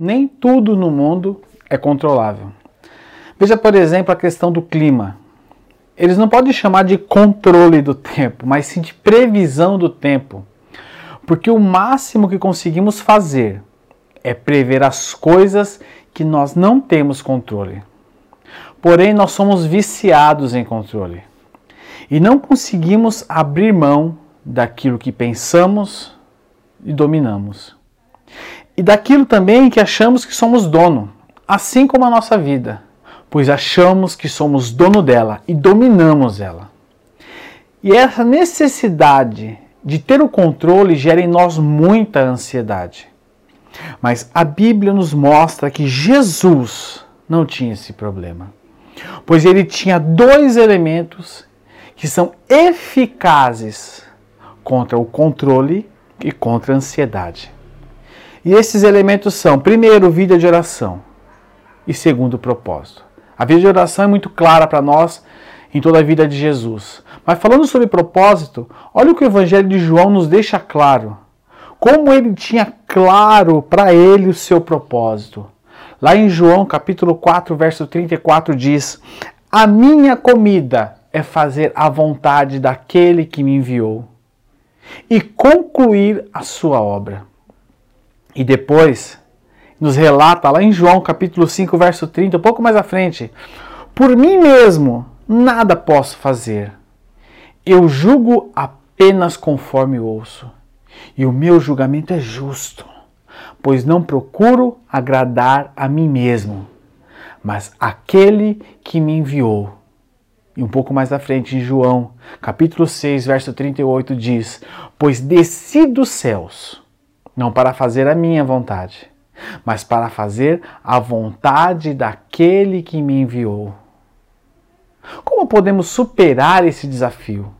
Nem tudo no mundo é controlável. Veja, por exemplo, a questão do clima. Eles não podem chamar de controle do tempo, mas sim de previsão do tempo. Porque o máximo que conseguimos fazer é prever as coisas que nós não temos controle. Porém, nós somos viciados em controle e não conseguimos abrir mão daquilo que pensamos e dominamos e daquilo também que achamos que somos dono, assim como a nossa vida, pois achamos que somos dono dela e dominamos ela. E essa necessidade de ter o controle gera em nós muita ansiedade. Mas a Bíblia nos mostra que Jesus não tinha esse problema, pois ele tinha dois elementos que são eficazes contra o controle e contra a ansiedade. E esses elementos são, primeiro, vida de oração e segundo, propósito. A vida de oração é muito clara para nós em toda a vida de Jesus. Mas falando sobre propósito, olha o que o Evangelho de João nos deixa claro. Como ele tinha claro para ele o seu propósito. Lá em João capítulo 4, verso 34 diz: A minha comida é fazer a vontade daquele que me enviou e concluir a sua obra. E depois nos relata lá em João capítulo 5, verso 30, um pouco mais à frente: Por mim mesmo nada posso fazer. Eu julgo apenas conforme ouço, e o meu julgamento é justo, pois não procuro agradar a mim mesmo, mas aquele que me enviou. E um pouco mais à frente, em João, capítulo 6, verso 38, diz: Pois desci dos céus não para fazer a minha vontade, mas para fazer a vontade daquele que me enviou. Como podemos superar esse desafio?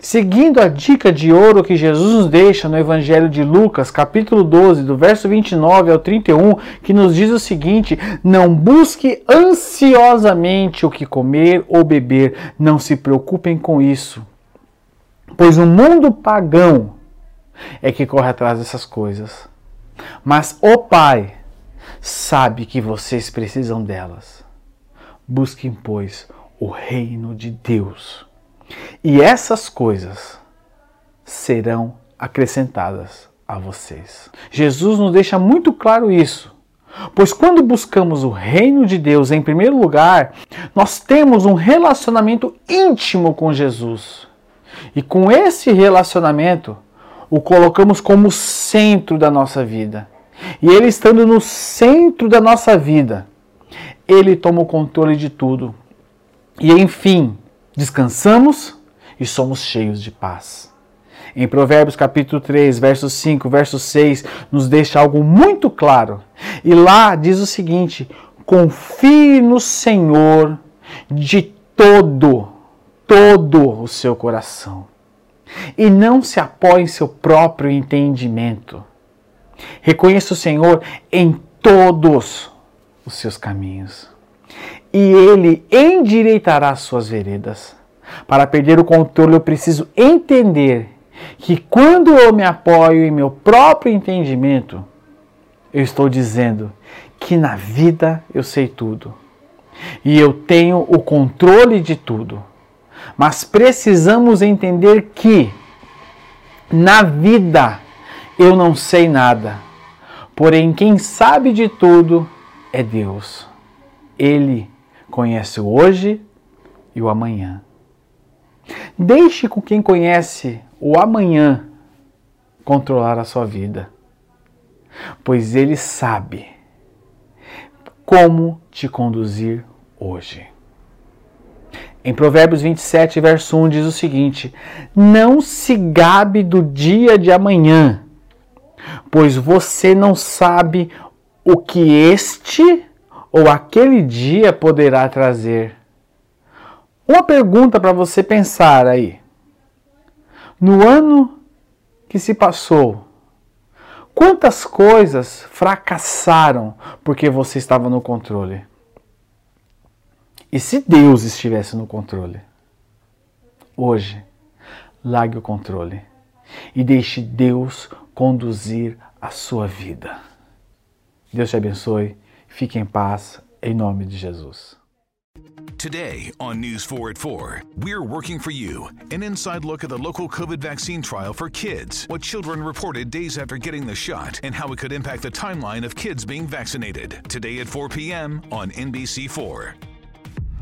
Seguindo a dica de ouro que Jesus nos deixa no Evangelho de Lucas, capítulo 12, do verso 29 ao 31, que nos diz o seguinte: Não busque ansiosamente o que comer ou beber, não se preocupem com isso. Pois o mundo pagão é que corre atrás dessas coisas. Mas o Pai sabe que vocês precisam delas. Busquem, pois, o reino de Deus. E essas coisas serão acrescentadas a vocês. Jesus nos deixa muito claro isso. Pois quando buscamos o reino de Deus em primeiro lugar, nós temos um relacionamento íntimo com Jesus. E com esse relacionamento, o colocamos como centro da nossa vida. E Ele estando no centro da nossa vida, Ele toma o controle de tudo. E enfim, descansamos e somos cheios de paz. Em Provérbios capítulo 3, verso 5, verso 6, nos deixa algo muito claro. E lá diz o seguinte: confie no Senhor de todo, todo o seu coração e não se apoie em seu próprio entendimento. Reconheça o Senhor em todos os seus caminhos, e Ele endireitará as suas veredas. Para perder o controle, eu preciso entender que quando eu me apoio em meu próprio entendimento, eu estou dizendo que na vida eu sei tudo e eu tenho o controle de tudo. Mas precisamos entender que na vida eu não sei nada, porém quem sabe de tudo é Deus. Ele conhece o hoje e o amanhã. Deixe com quem conhece o amanhã controlar a sua vida, pois ele sabe como te conduzir hoje. Em Provérbios 27, verso 1 diz o seguinte: Não se gabe do dia de amanhã, pois você não sabe o que este ou aquele dia poderá trazer. Uma pergunta para você pensar aí. No ano que se passou, quantas coisas fracassaram porque você estava no controle? E se Deus estivesse no controle? Hoje, largue o controle e deixe Deus conduzir a sua vida. Deus te abençoe, fique em paz, em nome de Jesus. Today on News 4 at 4, we're working for you. An inside look at the local COVID vaccine trial for kids, what children reported days after getting the shot, and how it could impact the timeline of kids being vaccinated. Today at 4 p.m. on NBC4.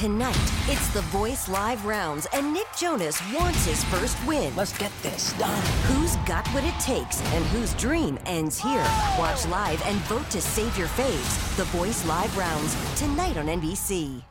Tonight, it's the Voice Live rounds, and Nick Jonas wants his first win. Let's get this done. Who's got what it takes and whose dream ends here? Watch live and vote to save your faves. The Voice Live rounds, tonight on NBC.